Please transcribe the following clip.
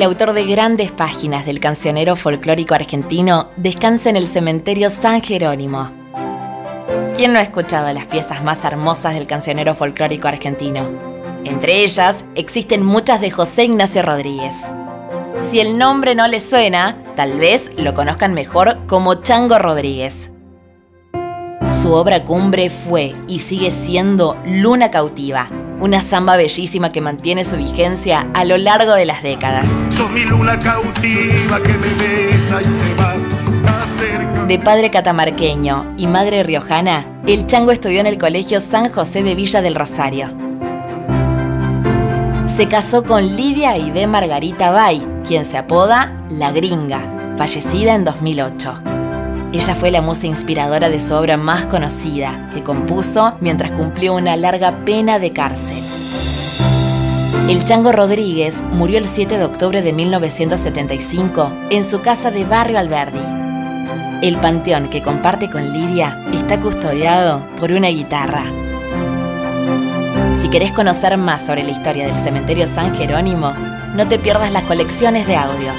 el autor de grandes páginas del cancionero folclórico argentino, descansa en el cementerio San Jerónimo. ¿Quién no ha escuchado las piezas más hermosas del cancionero folclórico argentino? Entre ellas, existen muchas de José Ignacio Rodríguez. Si el nombre no les suena, tal vez lo conozcan mejor como Chango Rodríguez. Su obra cumbre fue y sigue siendo Luna Cautiva, una samba bellísima que mantiene su vigencia a lo largo de las décadas. mi luna cautiva que me besa y se va De padre catamarqueño y madre riojana, el chango estudió en el Colegio San José de Villa del Rosario. Se casó con Lidia de Margarita Bay, quien se apoda La Gringa, fallecida en 2008. Ella fue la musa inspiradora de su obra más conocida, que compuso mientras cumplió una larga pena de cárcel. El Chango Rodríguez murió el 7 de octubre de 1975 en su casa de Barrio Alberdi. El panteón que comparte con Lidia está custodiado por una guitarra. Si querés conocer más sobre la historia del cementerio San Jerónimo, no te pierdas las colecciones de audios